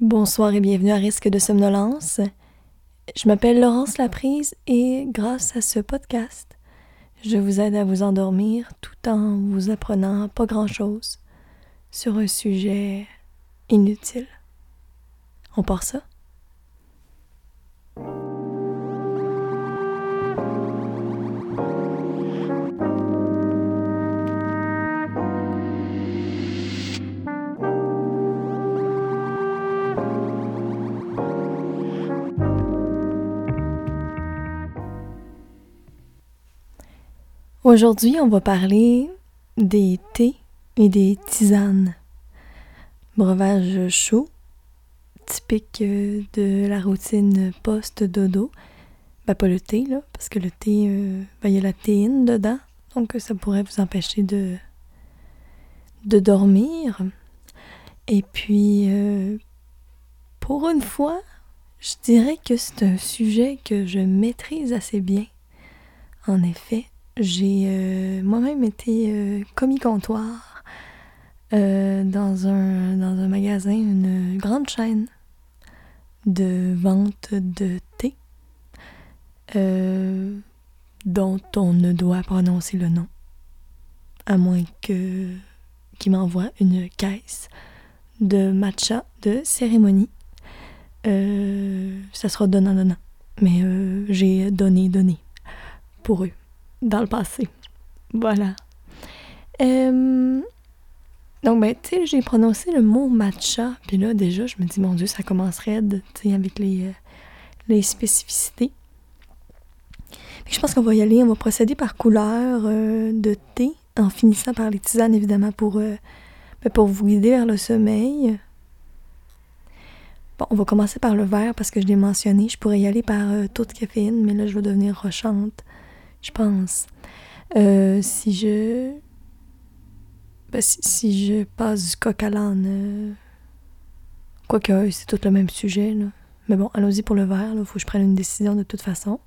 Bonsoir et bienvenue à Risque de somnolence. Je m'appelle Laurence Laprise et grâce à ce podcast, je vous aide à vous endormir tout en vous apprenant pas grand-chose sur un sujet inutile. On part ça? Aujourd'hui, on va parler des thés et des tisanes. Breuvage chaud, typique euh, de la routine post-dodo. Ben, pas le thé, là, parce que le thé, euh, ben, il y a la théine dedans, donc ça pourrait vous empêcher de, de dormir. Et puis, euh, pour une fois, je dirais que c'est un sujet que je maîtrise assez bien. En effet, j'ai euh, moi-même été euh, commis comptoir euh, dans, un, dans un magasin, une grande chaîne de vente de thé dont on ne doit prononcer le nom, à moins que qu'il m'envoie une caisse de matcha de cérémonie. ça sera donnant-donnant. Mais j'ai donné, donné pour eux dans le passé. Voilà. Euh, donc, ben, tu sais, j'ai prononcé le mot matcha, puis là, déjà, je me dis, mon Dieu, ça commencerait tu sais, avec les, euh, spécificités. je pense qu'on va y aller, on va procéder par couleur euh, de thé, en finissant par les tisanes, évidemment, pour, ben, pour vous guider vers le sommeil. Bon, on va commencer par le vert parce que je l'ai mentionné. Je pourrais y aller par toute caféine, mais là, je vais devenir rochante je pense. Euh, si je. Ben, si, je passe du coq à l'âne. Euh, quoique c'est tout le même sujet. Mais bon, allons-y pour le vert, il faut que je prenne une décision de toute façon.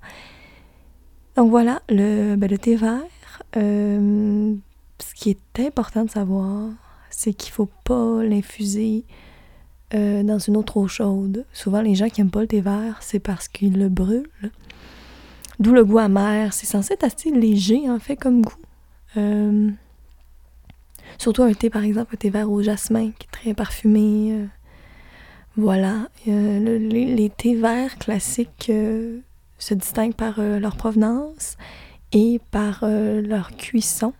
Donc voilà, le, ben, le thé vert. Euh, ce qui est important de savoir, c'est qu'il faut pas l'infuser dans une eau chaude. Souvent, les gens qui n'aiment pas le thé vert, c'est parce qu'ils le brûlent. D'où le goût amer. C'est censé être assez léger, en fait, comme goût. Euh, surtout un thé, par exemple, un thé vert au jasmin, qui est très parfumé. Euh, voilà. les, thés verts classiques euh, se distinguent par leur provenance et par leur cuisson.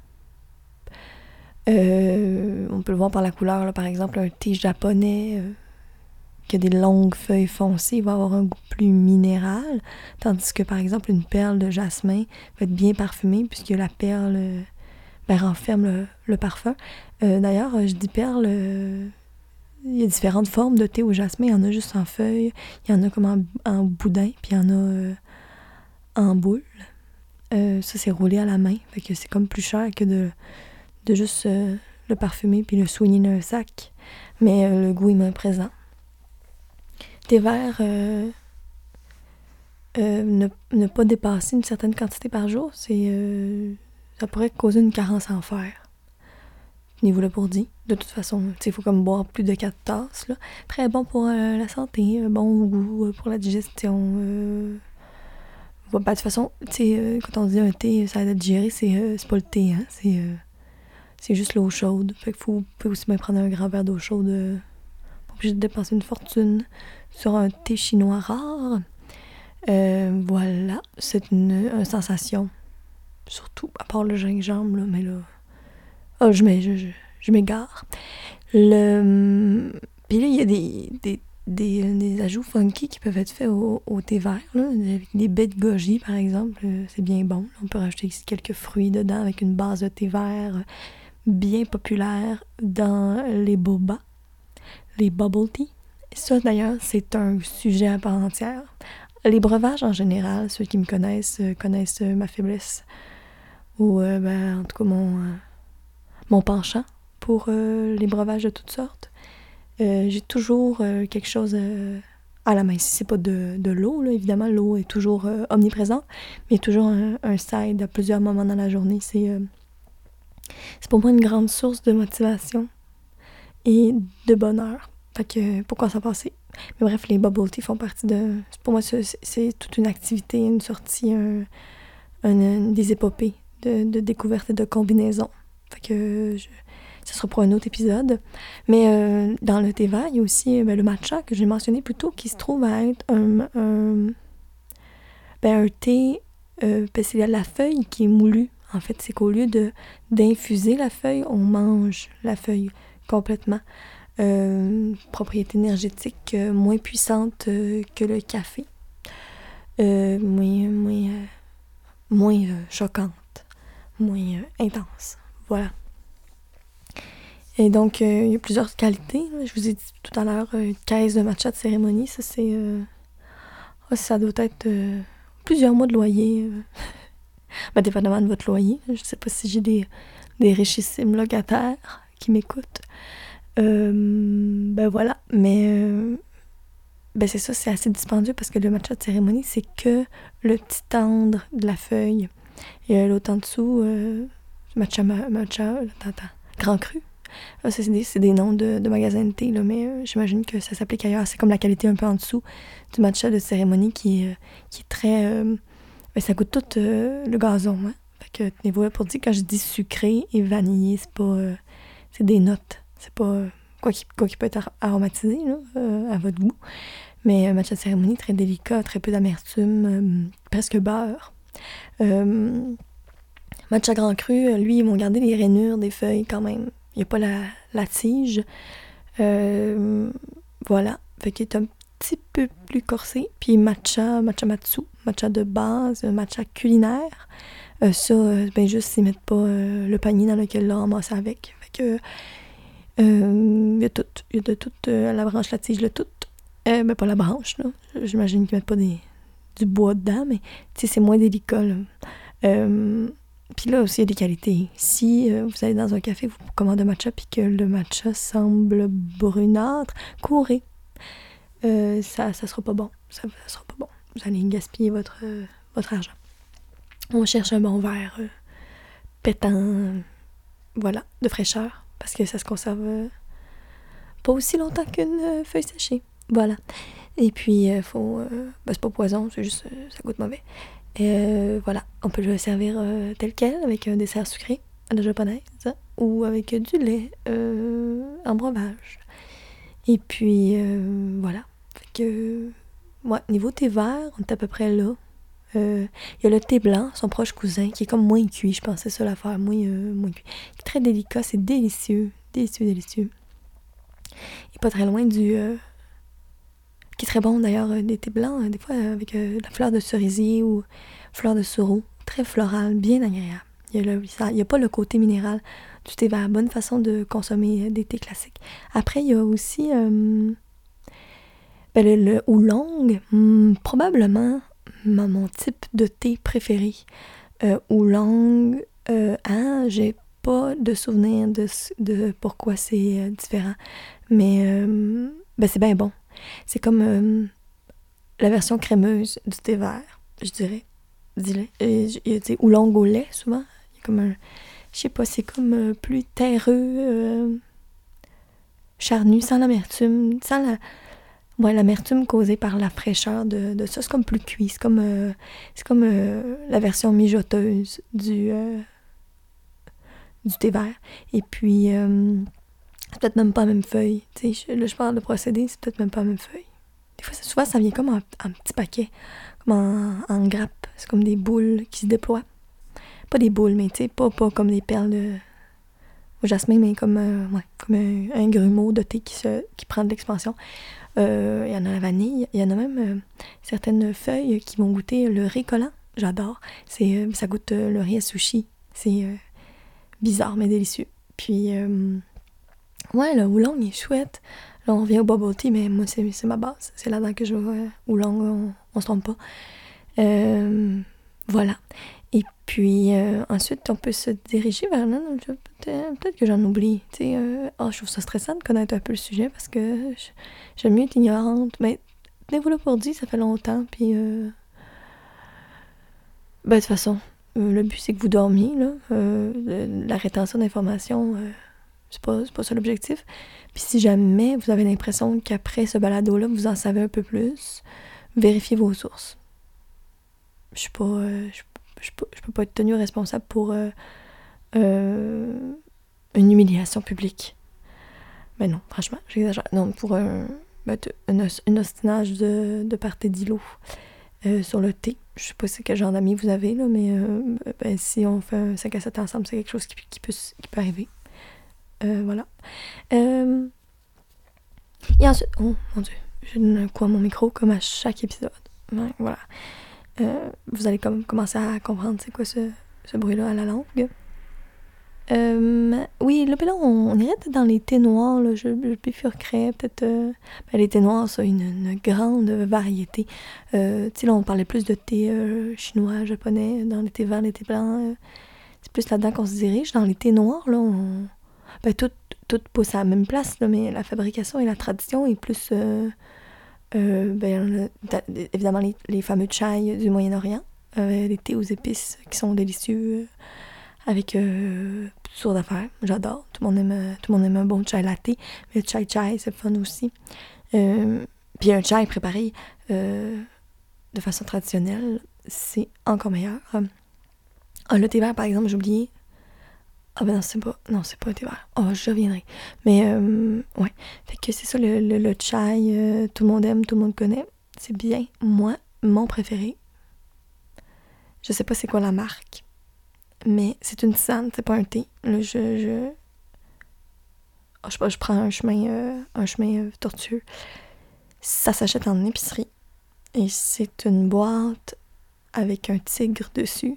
on peut le voir par la couleur, par exemple, un thé japonais qui a des longues feuilles foncées, il va avoir un goût plus minéral, tandis que par exemple une perle de jasmin va être bien parfumée puisque la perle euh, ben, renferme le, parfum. Euh, d'ailleurs, euh, je dis perle, il y a différentes formes de thé au jasmin. Il y en a juste en feuilles, il y en a comme en, boudin, puis il y en a en boule. ça, c'est roulé à la main, fait que c'est comme plus cher que de, de juste le parfumer puis le soigner dans un sac. Mais le goût est moins présent thé vert, euh, euh, ne, pas dépasser une certaine quantité par jour, c'est euh, ça pourrait causer une carence en fer. Niveau le pour dit. De toute façon, il faut comme boire plus de 4 tasses. Là. Très bon pour la santé, bon goût pour la digestion. Bah, de toute façon, quand on dit un thé, ça aide à digérer, c'est pas le thé, hein, c'est juste l'eau chaude. Fait qu'il faut, faut aussi bien prendre un grand verre d'eau chaude obligé de dépenser une fortune sur un thé chinois rare. Euh, voilà, c'est une, sensation. Surtout, à part le gingembre, là, mais là. Oh, je, m'égare. Le. Puis là, il y a des, des, des, des, ajouts funky qui peuvent être faits au, thé vert, avec des baies de goji, par exemple. Euh, c'est bien bon. On peut rajouter quelques fruits dedans avec une base de thé vert bien populaire dans les bobas les bubble tea. Ça, d'ailleurs, c'est un sujet à part entière. Les breuvages, en général, ceux qui me connaissent euh, connaissent euh, ma faiblesse. Ou, euh, ben, en tout cas, mon, mon penchant pour les breuvages de toutes sortes. J'ai toujours quelque chose à la main. Si c'est pas de, de l'eau, évidemment, l'eau est toujours omniprésente, mais toujours un, un, side à plusieurs moments dans la journée. C'est c'est pour moi une grande source de motivation et de bonheur. Fait que pourquoi ça passer? Mais bref, les bubble tea font partie de. Pour moi, c'est toute une activité, une sortie, un, des épopées de, de, découverte et de combinaison. Fait que je, sera pour un autre épisode. Mais euh, dans le vert, il y a aussi ben, le matcha que j'ai mentionné plus tôt qui se trouve à être un, un, ben, un thé. Euh, la feuille qui est moulue. En fait, c'est qu'au lieu d'infuser la feuille, on mange la feuille complètement. Euh, propriété énergétique moins puissante que le café. moins moins, moins choquante, moins intense. Voilà. Et donc, euh, il y a plusieurs qualités. Je vous ai dit tout à l'heure, une caisse de matcha de cérémonie, ça c'est... Euh, ah, ça doit être euh, plusieurs mois de loyer. ben, dépendamment de votre loyer. Je sais pas si j'ai des, des richissimes locataires qui m'écoutent. ben voilà. Mais ben c'est ça, c'est assez dispendieux parce que le matcha de cérémonie, c'est que le petit tendre de la feuille. Et l'autre en dessous, matcha, matcha, grand cru. Ah, c'est des, noms de, de, magasins de thé, là, mais euh, j'imagine que ça s'applique ailleurs. C'est comme la qualité un peu en dessous du matcha de cérémonie qui, euh, qui est très. Euh, ben, ça goûte tout le gazon. Hein? Fait que tenez-vous pour dire, quand je dis sucré et vanillé, c'est pas. C'est des notes. C'est pas. quoi qui, quoi qui peut être aromatisé là, à votre goût. Mais matcha de cérémonie, très délicat, très peu d'amertume, presque beurre. matcha grand cru, lui, ils vont garder les rainures des feuilles quand même. Il n'y a pas la, tige. Euh, voilà. Fait qu'il est un petit peu plus corsé. Puis matcha, matcha matsu, matcha de base, matcha culinaire. Euh, ça, euh, ben juste s'ils mettent pas le panier dans lequel l'on ramasse avec. Que il y a tout. Il y a de toute la branche, la tige, le tout. mais ben, pas la branche, là. J'imagine qu'ils mettent pas du bois dedans, mais c'est moins délicat, là. Puis là aussi, il y a des qualités. Si euh, vous allez dans un café, vous commandez un matcha, puis que le matcha semble brunâtre, courez. Euh, ça ne sera pas bon. Ça, sera pas bon. Vous allez gaspiller votre, euh, votre argent. On cherche un bon verre pétant, voilà, de fraîcheur, parce que ça se conserve pas aussi longtemps qu'une feuille séchée. Voilà. Et puis, faut. Ben, c'est pas poison, c'est juste. ça goûte mauvais. Et euh, voilà, on peut le servir euh, tel quel, avec un dessert sucré à la japonaise, ou avec du lait euh, en breuvage. Et puis, voilà. Fait que, ouais, niveau thé vert, on est à peu près là. Il y a le thé blanc, son proche cousin, qui est comme moins cuit, je pense, c'est ça l'affaire, moins, moins cuit. très délicat, c'est délicieux, délicieux, délicieux. Et pas très loin du qui est très bon d'ailleurs, euh, des thés blancs, euh, des fois euh, avec la fleur de cerisier ou fleur de sureau. Très floral, bien agréable. Il n'y a, pas le côté minéral du thé vert. Bonne façon de consommer des thés classiques. Après, il y a aussi ben, le, le, hmm, probablement mon type de thé préféré. oolong, hein, j'ai pas de souvenir de, de pourquoi c'est différent. Mais ben, c'est bien bon. C'est comme euh, la version crémeuse du thé vert, je dirais. Dis-le. Longue au lait, souvent. Il y a comme un. Je sais pas, c'est comme euh, plus terreux, euh, charnu, sans l'amertume, sans la. Ouais, l'amertume causée par la fraîcheur de, de ça. C'est comme plus cuit. C'est comme, c'est comme la version mijoteuse du, du thé vert. Et puis, c'est peut-être même pas la même feuille. Je, là, je parle de procédé, c'est peut-être même pas la même feuille. Des fois, souvent, ça vient comme en, petit paquet, comme en, grappe. C'est comme des boules qui se déploient. Pas des boules, mais tu pas, pas comme des perles de, au jasmin, mais comme, euh, ouais, comme un, grumeau de thé qui, se, qui prend de l'expansion. Euh, il y en a la vanille. Il y en a même euh, certaines feuilles qui vont goûter le riz collant. J'adore. C'est, ça goûte le riz à sushi. C'est bizarre, mais délicieux. Puis Ouais, le oolong est chouette. Là, on revient au bubble tea, mais moi, c'est ma base. C'est là-dedans que je vois oolong, on, on se trompe pas. Euh, voilà. Et puis, euh, ensuite, on peut se diriger vers... Peut-être que j'en oublie. Euh, oh, je trouve ça stressant de connaître un peu le sujet parce que j'aime mieux être ignorante. Mais tenez-vous là pour dire, ça fait longtemps. Puis, ben, de toute façon, le but, c'est que vous dormiez. Là. la rétention d'informations C'est pas, pas ça l'objectif. Puis si jamais vous avez l'impression qu'après ce balado-là, vous en savez un peu plus, vérifiez vos sources. Je suis pas. Euh, je, peux pas être tenue responsable pour euh, euh, une humiliation publique. Mais non, franchement, j'exagère. Non, pour un, ben, un, ostinage de, de parté d'îlot sur le thé. Je sais pas quel genre d'amis vous avez, là, mais ben, si on fait un 5 à 7 ensemble, c'est quelque chose qui, qui, peut, qui peut arriver. voilà. et ensuite, oh mon dieu, je donne un coup à mon micro comme à chaque épisode. voilà. Euh, vous allez comme commencer à comprendre c'est quoi ce, bruit-là à la langue. Euh, oui, là, ben là, on, irait dans les thés noirs, là, je, je bifurquerais peut-être... Euh, ben, les thés noirs, ça, une, une grande variété. tu là, on parlait plus de thé chinois, japonais, dans les thés verts, les thés blancs. c'est plus là-dedans qu'on se dirige. Dans les thés noirs, là, on... Ben, tout, tout pousse à la même place, mais la fabrication et la tradition est plus ben, évidemment, les, fameux chai du Moyen-Orient, euh, les thés aux épices qui sont délicieux, euh, avec toutes sortes d'affaires. J'adore. Tout, le monde aime, tout le monde aime un bon chai latte, mais le chai chai, c'est fun aussi. puis un chai préparé de façon traditionnelle, c'est encore meilleur. Le thé vert, par exemple, j'ai oublié, ah ben non, c'est pas. Non, c'est pas thé vert. Oh, je reviendrai. Mais euh, ouais. Fait que c'est ça, le, le, chai, euh, tout le monde aime, tout le monde connaît. C'est bien. Moi, mon préféré. Je sais pas c'est quoi la marque. Mais c'est une tisane, c'est pas un thé. Là, je. je... Oh, je sais pas, je prends un chemin, euh, un chemin tortueux. Ça s'achète en épicerie. Et c'est une boîte avec un tigre dessus.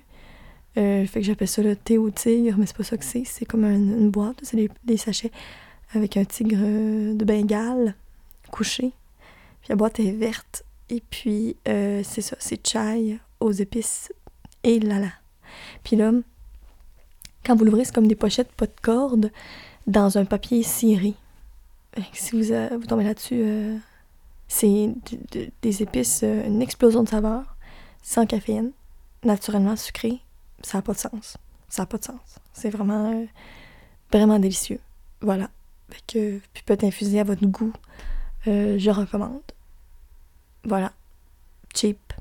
Euh, fait que j'appelle ça le thé au tigre, mais c'est pas ça que c'est. C'est comme une boîte, c'est des, sachets avec un tigre euh, de Bengale couché. Puis la boîte est verte. Et puis, euh, c'est ça, c'est chai aux épices et là Puis là, quand vous l'ouvrez, c'est comme des pochettes pas de corde dans un papier ciré. Si vous, vous tombez là-dessus, c'est des épices, une explosion de saveur, sans caféine, naturellement sucré, ça n'a pas de sens. Ça n'a pas de sens. C'est vraiment, euh, vraiment délicieux. Voilà. Fait que, puis peut infusé à votre goût. Euh, je recommande. Voilà. Cheap.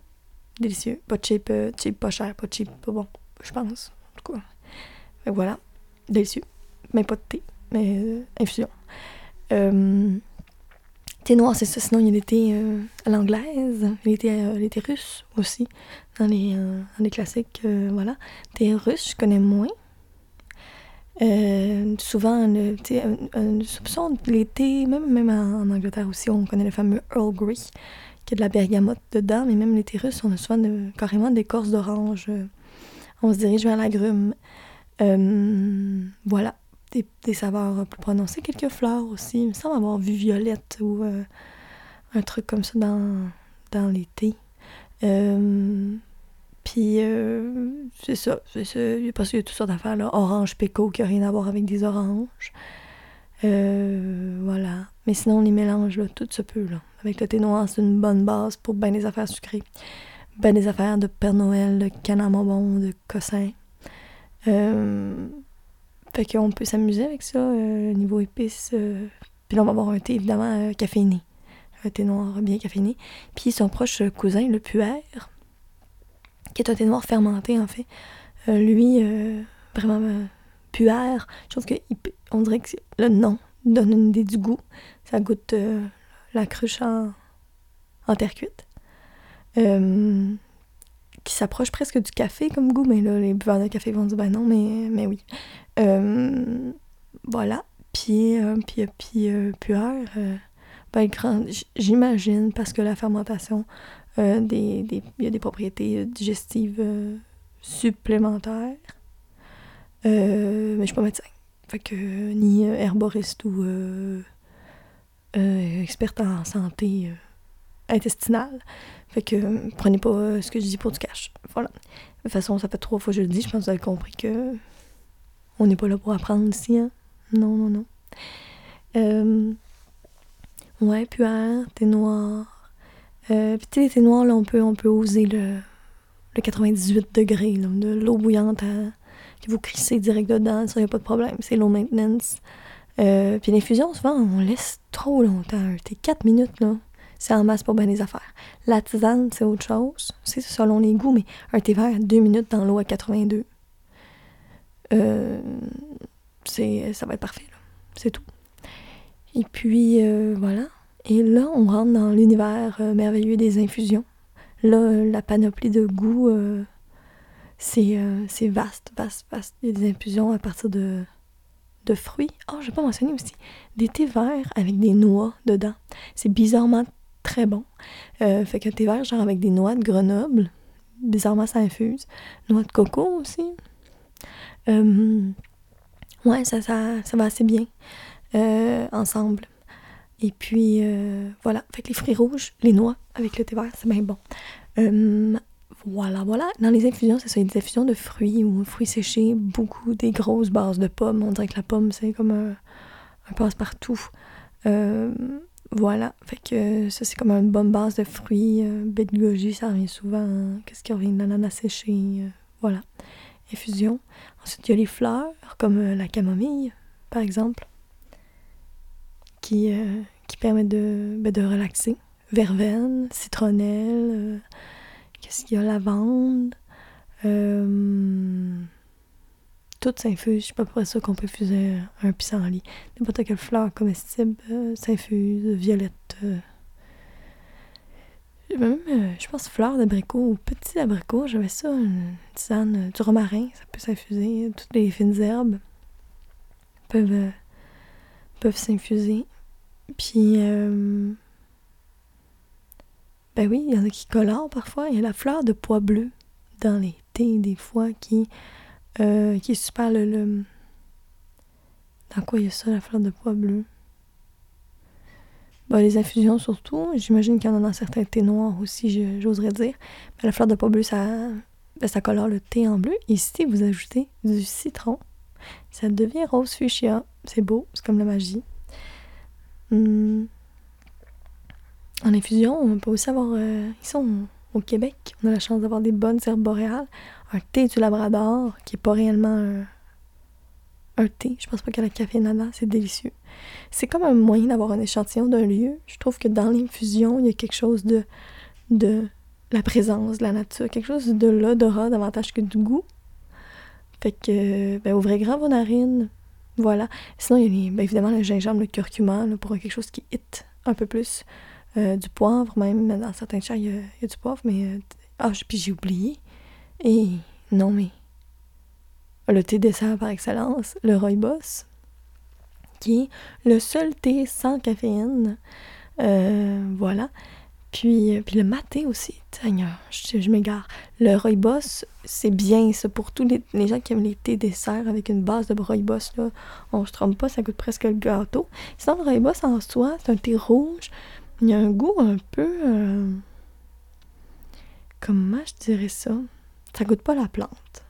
Délicieux. Pas cheap, euh, cheap, pas cher, pas cheap, pas bon. Je pense. En tout cas. Voilà. Délicieux. Mais pas de thé. Mais infusion. Thé noir, c'est ça. Sinon, il y a des thés à l'anglaise, les thés, russes aussi dans les, euh, les classiques, euh, voilà. Thé russe, je connais moins. Euh, souvent, le, un, soupçon, les thés, même, même en, Angleterre aussi, on connaît le fameux Earl Grey, qui a de la bergamote dedans, mais même les thés russes, on a souvent carrément des corses d'orange. on se dirige vers l'agrume. voilà, des, saveurs plus prononcées, quelques fleurs aussi. Il me semble avoir vu violette ou un truc comme ça dans, dans thés. Puis, euh, c'est ça, c'est ça. Parce qu'il y a toutes sortes d'affaires, là. Orange péco qui n'a rien à voir avec des oranges. Euh, voilà. Mais sinon, on les mélange, là, tout se peut, là. Avec le thé noir, c'est une bonne base pour bien des affaires sucrées. Ben des affaires de Père Noël, de canamon, de cossin. Euh, fait qu'on peut s'amuser avec ça, euh, niveau épices. Puis là, on va avoir un thé, évidemment, caféiné. Un thé noir bien caféiné. Puis son proche cousin, le puer, qui est un thé noir fermenté, en fait. Euh, lui, euh, vraiment euh, puer. Je trouve qu'on dirait que le nom donne une idée du goût. Ça goûte la cruche en, terre cuite. Qui s'approche presque du café comme goût, mais là, les buveurs de café vont dire ben non, mais, mais oui. voilà. Puis, puis, puis puer, ben, j'imagine, parce que la fermentation euh, des, il y a des propriétés euh, digestives euh, supplémentaires. mais je suis pas médecin. Fait que ni herboriste ou experte en santé intestinale. Fait que prenez pas ce que je dis pour du cash. Voilà. De toute façon, ça fait trois fois que je le dis. Je pense que vous avez compris que on n'est pas là pour apprendre ici. Hein? Non, non, non. Euh, ouais, puer, t'es noir, euh, puis les thés noirs, là, on peut, on peut oser le, le 98 degrés, de l'eau bouillante à, vous crissez direct dedans, ça, y a pas de problème. C'est low maintenance. Euh, puis l'infusion, souvent, on laisse trop longtemps. T'es 4 minutes, là. C'est en masse pour bien des affaires. La tisane, c'est autre chose. C'est selon les goûts, mais un thé vert, 2 minutes dans l'eau à 82. Euh, c'est, ça va être parfait. C'est tout. Et puis, euh, voilà. Et là, on rentre dans l'univers euh, merveilleux des infusions. Là, la panoplie de goûts, c'est, c'est vaste, vaste, vaste. Il y a des infusions à partir de de fruits. Oh, je vais pas mentionner aussi des thés verts avec des noix dedans. C'est bizarrement très bon. Euh, fait qu'un thé vert, genre avec des noix de Grenoble. Bizarrement, ça infuse. Noix de coco aussi. Euh, ouais, ça, ça, ça va assez bien euh, ensemble. Et puis, voilà. Fait que les fruits rouges, les noix avec le thé vert, c'est bien bon. Voilà, voilà. Dans les infusions, c'est ça, des infusions de fruits ou fruits séchés, beaucoup des grosses bases de pommes. On dirait que la pomme, c'est comme un, passe-partout. Euh, voilà. Fait que ça, c'est comme une bonne base de fruits. Euh, bête goji, ça revient souvent. Qu'est-ce qui revient? L'ananas séché. Euh, voilà. Infusion. Ensuite, il y a les fleurs, comme la camomille, par exemple, qui, qui permettent de, ben, de relaxer. Verveine, citronnelle Qu'est-ce qu'il y a? Lavande. Euh, tout s'infuse. Je sais pas ça qu'on peut fuser un pissenlit. N'importe quelle fleur comestible euh, s'infuse. Violette. Euh. Même, euh, je pense, fleur d'abricot ou petit abricot. J'avais ça, une tisane du romarin. Ça peut s'infuser. Toutes les fines herbes peuvent, peuvent s'infuser. Puis ben oui, il y en a qui colorent parfois. Il y a la fleur de pois bleu dans les thés, des fois, qui, euh, qui est super le, Dans quoi il y a ça, la fleur de pois bleu? Ben, les infusions surtout. J'imagine qu'il y en a dans certains thés noirs aussi, j'oserais dire. Mais la fleur de pois bleu, ça, ben, ça colore le thé en bleu. Et si vous ajoutez du citron, ça devient rose fuchsia. C'est beau, c'est comme la magie. Hum. En infusion, on peut aussi avoir, euh, ici au Québec, on a la chance d'avoir des bonnes herbes boréales. Un thé du Labrador, qui est pas réellement un, thé. Je pense pas qu'il y a la café nada, c'est délicieux. C'est comme un moyen d'avoir un échantillon d'un lieu. Je trouve que dans l'infusion, il y a quelque chose de, de la présence de la nature, quelque chose de l'odorat davantage que du goût. Fait que, ben, ouvrez grand vos narines. Voilà. Sinon, il y a ben, évidemment le gingembre, le curcuma, pour quelque chose qui hit un peu plus. Euh, du poivre, même dans certains chats, il y, a du poivre, mais. Euh, ah, puis j'ai oublié. Et non, mais. Le thé dessert par excellence, le rooibos, qui est le seul thé sans caféine. Euh, voilà. Puis, le maté aussi, Seigneur, je, m'égare. Le rooibos, c'est bien ça pour tous les, gens qui aiment les thés desserts avec une base de rooibos. Là. On se trompe pas, ça coûte presque le gâteau. Sinon, le rooibos en soi, c'est un thé rouge il y a un goût un peu. Euh, comment je dirais ça? Ça goûte pas la plante.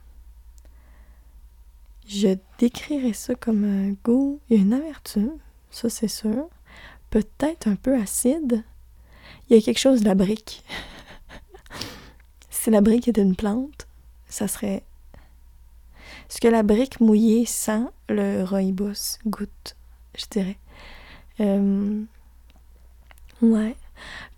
Je décrirais ça comme un goût. Il y a une amertume, ça c'est sûr. Peut-être un peu acide. Il y a quelque chose de la brique. si la brique était une plante, ça serait. Ce que la brique mouillée sent, le rooibos goûte, je dirais. Euh, Ouais.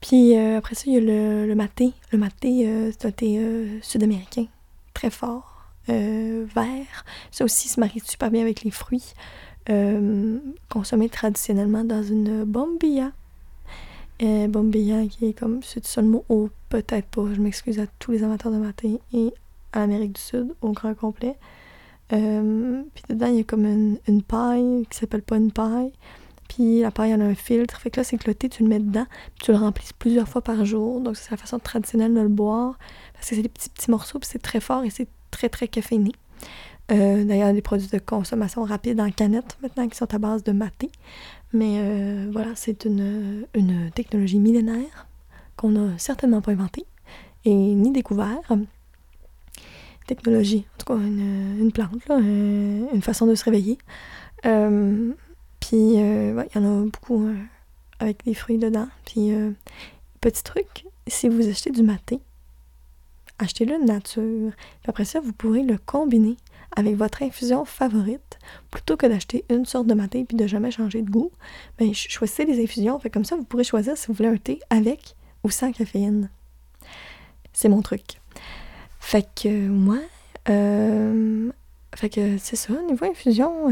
Puis euh, après ça, il y a le, le maté. Le maté, euh, c'est un thé euh, sud-américain, très fort, vert. Ça aussi se marie super bien avec les fruits, consommé traditionnellement dans une bombilla. bombilla qui est comme, c'est le mot, oh, peut-être pas, je m'excuse à tous les amateurs de maté et à l'Amérique du Sud au grand complet. puis dedans, il y a comme une, une paille qui s'appelle pas une paille. Puis la paille, elle a un filtre. Fait que là, c'est que le thé, tu le mets dedans, puis tu le remplis plusieurs fois par jour. Donc, c'est la façon traditionnelle de le boire. Parce que c'est des petits, petits morceaux, puis c'est très fort et c'est très, très caféiné. Euh, D'ailleurs, des produits de consommation rapide en canette maintenant qui sont à base de maté. Mais euh, voilà, c'est une, une technologie millénaire qu'on n'a certainement pas inventée et ni découvert. Technologie, en tout cas une, une plante, euh, une façon de se réveiller. Euh, puis, euh, il y en a beaucoup euh, avec des fruits dedans. Puis, euh, petit truc, si vous achetez du maté, achetez-le de nature. Puis après ça, vous pourrez le combiner avec votre infusion favorite, plutôt que d'acheter une sorte de matin puis de jamais changer de goût, ben, choisissez les infusions. Fait comme ça, vous pourrez choisir si vous voulez un thé avec ou sans caféine. C'est mon truc. Fait que moi, euh, fait que c'est ça, niveau infusion,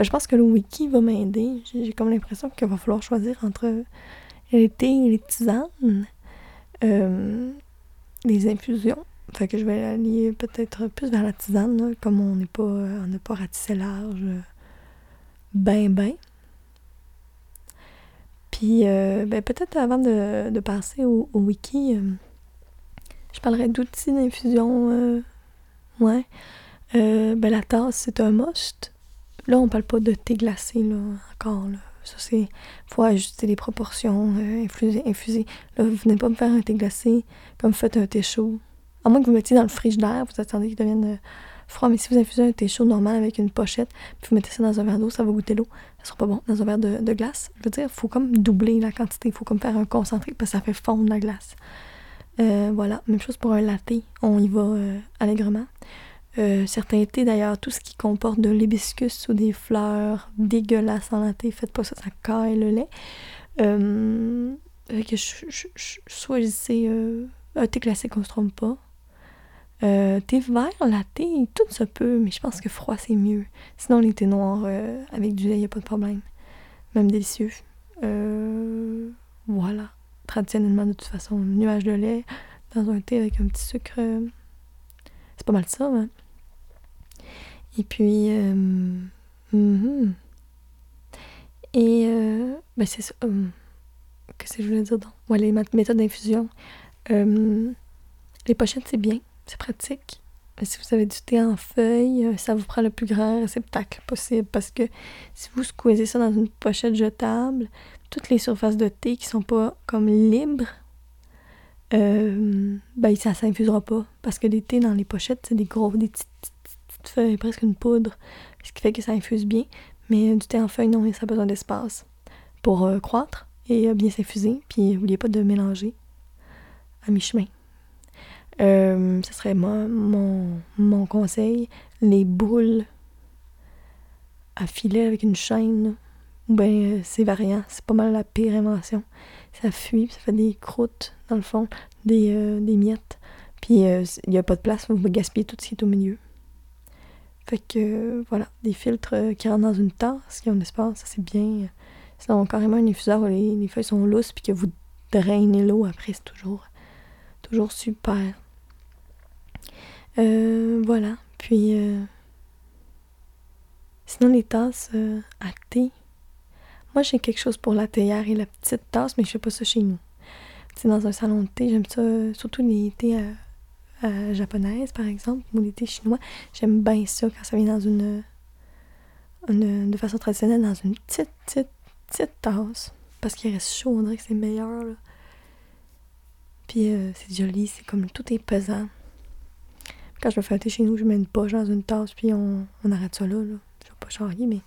je pense que le wiki va m'aider. J'ai comme l'impression qu'il va falloir choisir entre les et les tisanes, euh, les infusions. Fait que je vais aller peut-être plus vers la tisane, comme on n'est pas, on n'a pas ratissé large, ben ben. Puis, ben, peut-être avant de, passer au, wiki, je parlerai d'outils d'infusion Ouais. Euh, ben, la tasse, c'est un must. Là, on parle pas de thé glacé, là, encore, là. Ça, c'est... faut ajuster les proportions, euh, infuser. Là, vous venez pas me faire un thé glacé comme vous faites un thé chaud. À moins que vous mettiez dans le frigidaire, vous attendez qu'il devienne euh, froid. Mais si vous infusez un thé chaud normal avec une pochette, puis vous mettez ça dans un verre d'eau, ça va goûter l'eau. Ça sera pas bon. Dans un verre de, glace, je veux dire, faut comme doubler la quantité. Il faut comme faire un concentré parce que ça fait fondre la glace. Euh, voilà, même chose pour un latte, on y va allègrement. Euh, certains thés d'ailleurs, tout ce qui comporte de l'hibiscus ou des fleurs dégueulasses en latte, faites pas ça, ça caille le lait. Euh, que je, choisissez un thé classique, on se trompe pas. thé vert, latte, tout ça peut, mais je pense que froid c'est mieux. Sinon, les thés noirs avec du lait, il a pas de problème. Même délicieux. voilà traditionnellement de toute façon. Nuage de lait dans un thé avec un petit sucre. Euh, c'est pas mal ça, hein? Et puis. Euh, mm-hmm. Et. Euh, ben, c'est ça. Qu'est-ce que je voulais dire donc? Ouais, les méthodes d'infusion. les pochettes, c'est bien. C'est pratique. Si vous avez du thé en feuille, ça vous prend le plus grand réceptacle possible parce que si vous squeezez ça dans une pochette jetable, toutes les surfaces de thé qui sont pas comme libres, euh, ben ça s'infusera pas. Parce que des thés dans les pochettes, c'est des gros, des petites, feuilles, presque une poudre, ce qui fait que ça infuse bien. Mais du thé en feuille, non, ça a besoin d'espace pour euh, croître et euh, bien s'infuser. Puis n'oubliez pas de mélanger à mi-chemin. ce serait mon, mon conseil. Les boules à filet avec une chaîne ben euh, c'est variant. C'est pas mal la pire invention. Ça fuit, ça fait des croûtes, dans le fond, des, euh, des miettes. Puis euh, il n'y a pas de place, vous gaspiller tout ce qui est au milieu. Fait que voilà, des filtres qui rentrent dans une tasse, qui ont de l'espace, ça c'est bien. Sinon, carrément un infuseur où les, les feuilles sont lousses, puis que vous drainez l'eau après, c'est toujours, toujours super. voilà. Puis, sinon, les tasses à thé, moi, j'ai quelque chose pour la théière et la petite tasse, mais je fais pas ça chez nous. C'est dans un salon de thé, j'aime ça, surtout les thés euh, euh, japonaises, par exemple, ou thés chinois. J'aime bien ça quand ça vient dans une, de façon traditionnelle, dans une petite, petite, petite tasse. Parce qu'il reste chaud, on dirait que c'est meilleur. Puis euh, c'est joli, c'est comme tout est pesant. Quand je me fais un thé chez nous, je mets une poche dans une tasse, puis on, arrête ça là. là. Je vais pas charrier, mais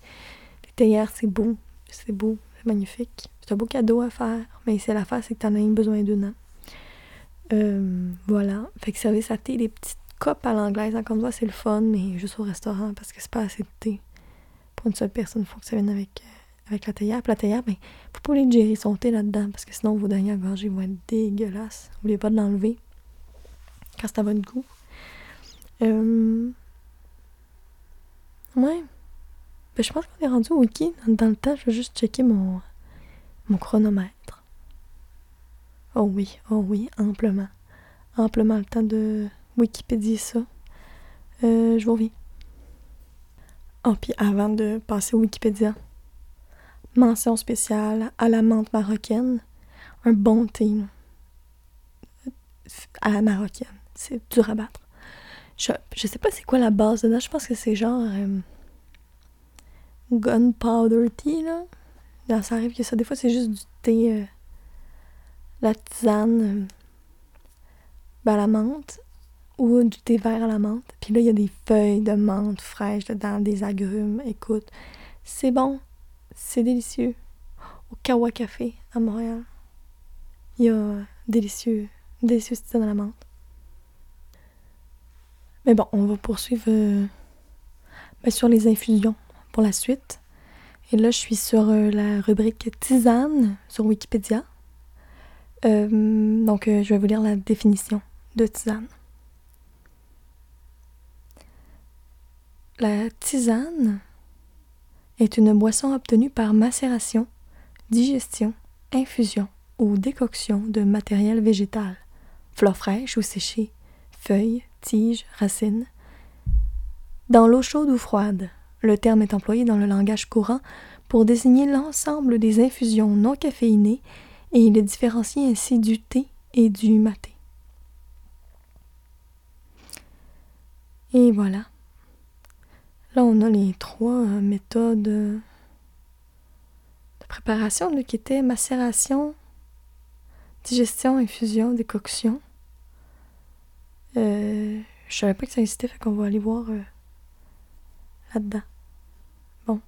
les théières, c'est beau c'est beau, c'est magnifique. C'est un beau cadeau à faire, mais c'est l'affaire, c'est que t'en as besoin d'une. Hein. Euh, voilà. Fait que service à thé, des petites copes à l'anglaise, encore une fois, c'est le fun, mais juste au restaurant parce que c'est pas assez de thé. Pour une seule personne, il faut que ça vienne avec, euh, avec la théière. Puis la théière, ben, faut pas oublier de gérer son thé là-dedans parce que sinon vos dernières gorgées vont être dégueulasses. N'oubliez pas de l'enlever quand c'est à votre goût. Euh... Ouais. Ben, je pense qu'on est rendu au wiki. Dans, le temps, je vais juste checker mon, mon chronomètre. Oh oui, oh oui, amplement. Amplement le temps de Wikipédia ça. Euh, je vous reviens. Oh, puis avant de passer au Wikipédia, mention spéciale à la menthe marocaine. Un bon thé à la marocaine. C'est dur à battre. Je, je sais pas c'est quoi la base dedans. Je pense que c'est genre. Euh, gunpowder tea, là. Non, ça arrive que ça. Des fois, c'est juste du thé, euh, la tisane, euh, ben, la menthe, ou du thé vert à la menthe. Puis là, il y a des feuilles de menthe fraîches dedans, des agrumes. Écoute, c'est bon, c'est délicieux. Au Kawa Café, à Montréal, il y a délicieux, délicieux tisane à la menthe. Mais bon, on va poursuivre euh, ben, sur les infusions pour la suite. Et là, je suis sur euh, la rubrique tisane sur Wikipédia. Euh, donc, je vais vous lire la définition de tisane. La tisane est une boisson obtenue par macération, digestion, infusion ou décoction de matériel végétal, fleurs fraîches ou séchées, feuilles, tiges, racines. Dans l'eau chaude ou froide, le terme est employé dans le langage courant pour désigner l'ensemble des infusions non caféinées et il est différencié ainsi du thé et du maté. Et voilà. Là, on a les trois euh, méthodes de préparation qui étaient macération, digestion, infusion, décoction. Euh, je savais pas que ça existait, fait qu'on va aller voir euh, là-dedans. Bon.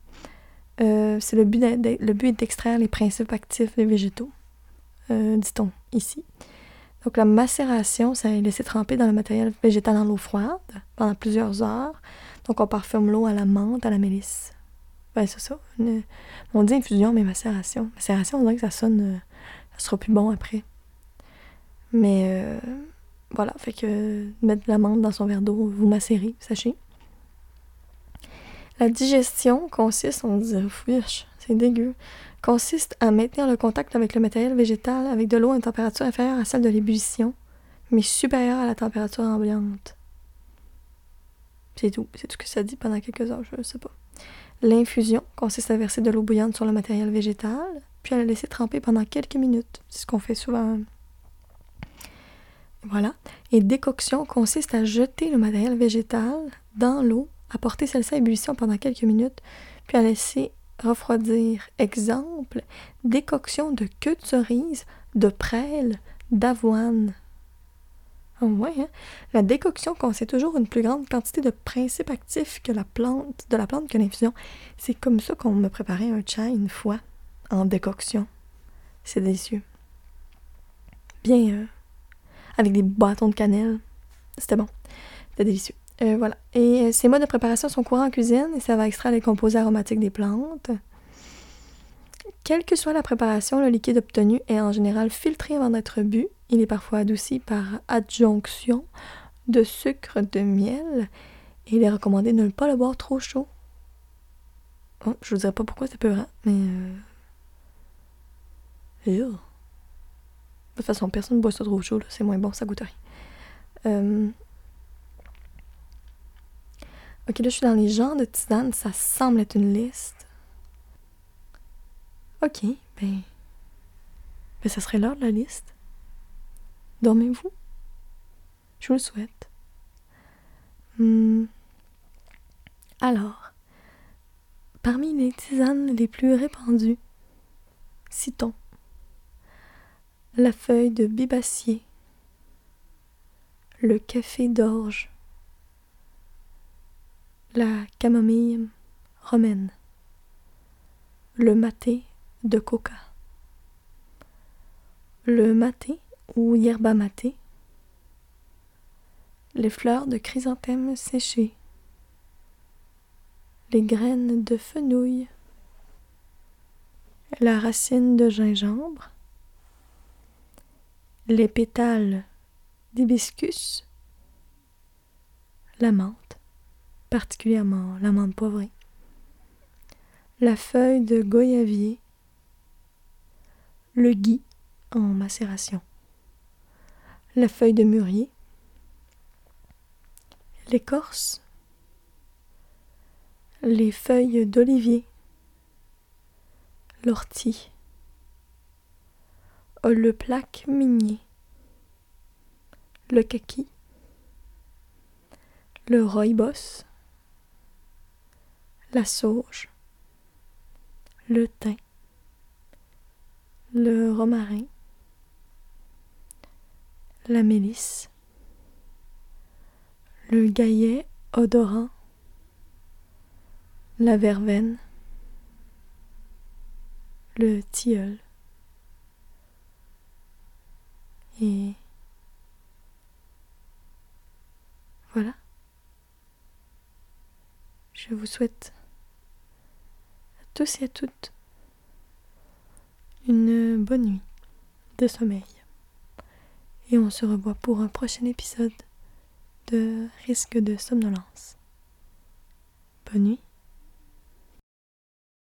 Euh, c'est le but, le but est d'extraire les principes actifs des végétaux, dit-on ici. Donc la macération, ça est laissé tremper dans le matériel végétal dans l'eau froide pendant plusieurs heures. Donc on parfume l'eau à la menthe, à la mélisse. Ben c'est ça. on dit infusion, mais macération. Macération, on dirait que ça sonne... ça sera plus bon après. Mais voilà, fait que mettre de la menthe dans son verre d'eau, vous macérez, sachez. La digestion consiste, on dit, c'est dégueu, consiste à maintenir le contact avec le matériel végétal avec de l'eau à une température inférieure à celle de l'ébullition, mais supérieure à la température ambiante. C'est tout. C'est tout ce que ça dit pendant quelques heures, je ne sais pas. L'infusion consiste à verser de l'eau bouillante sur le matériel végétal, puis à la laisser tremper pendant quelques minutes. C'est ce qu'on fait souvent voilà. Et décoction consiste à jeter le matériel végétal dans l'eau, à porter celle-ci à ébullition pendant quelques minutes, puis à laisser refroidir. Exemple, décoction de queue de cerise, de prêle, d'avoine. Oh ouais, hein? La décoction contient toujours une plus grande quantité de principes actifs que la plante, de la plante que l'infusion. C'est comme ça qu'on me préparait un chai une fois, en décoction. C'est délicieux. Bien, euh, avec des bâtons de cannelle. C'était bon. C'était délicieux. Euh, voilà. Et euh, ces modes de préparation sont courants en cuisine et ça va extraire les composés aromatiques des plantes. Quelle que soit la préparation, le liquide obtenu est en général filtré avant d'être bu. Il est parfois adouci par adjonction de sucre de miel et il est recommandé de ne pas le boire trop chaud. Oh, je vous dirai pas pourquoi c'est peurant, mais... Euh... De toute façon, personne ne boit ça trop chaud, c'est moins bon, ça goûte rien. Euh, ok, là, je suis dans les genres de tisane, ça semble être une liste. Ok, ben. Ben, ça serait l'heure de la liste. Dormez-vous? Je vous le souhaite. Hmm. Alors, parmi les tisanes les plus répandues, citons la feuille de bibacier, le café d'orge, la camomille romaine, le maté de coca, le maté ou yerba maté, les fleurs de chrysanthème séchées, les graines de fenouil, la racine de gingembre, les pétales d'hibiscus, la menthe, particulièrement la menthe poivrée, la feuille de goyavier, le gui en macération, la feuille de mûrier, l'écorce, les feuilles d'olivier, l'ortie, le plaque minier, le kaki, le rooibos, la sauge, le thym, le romarin, la mélisse, le gaillet odorant, la verveine, le tilleul. Et voilà. je vous souhaite tous et à toutes une bonne nuit de sommeil. Et on se revoit pour un prochain épisode de Risque de somnolence. Bonne nuit.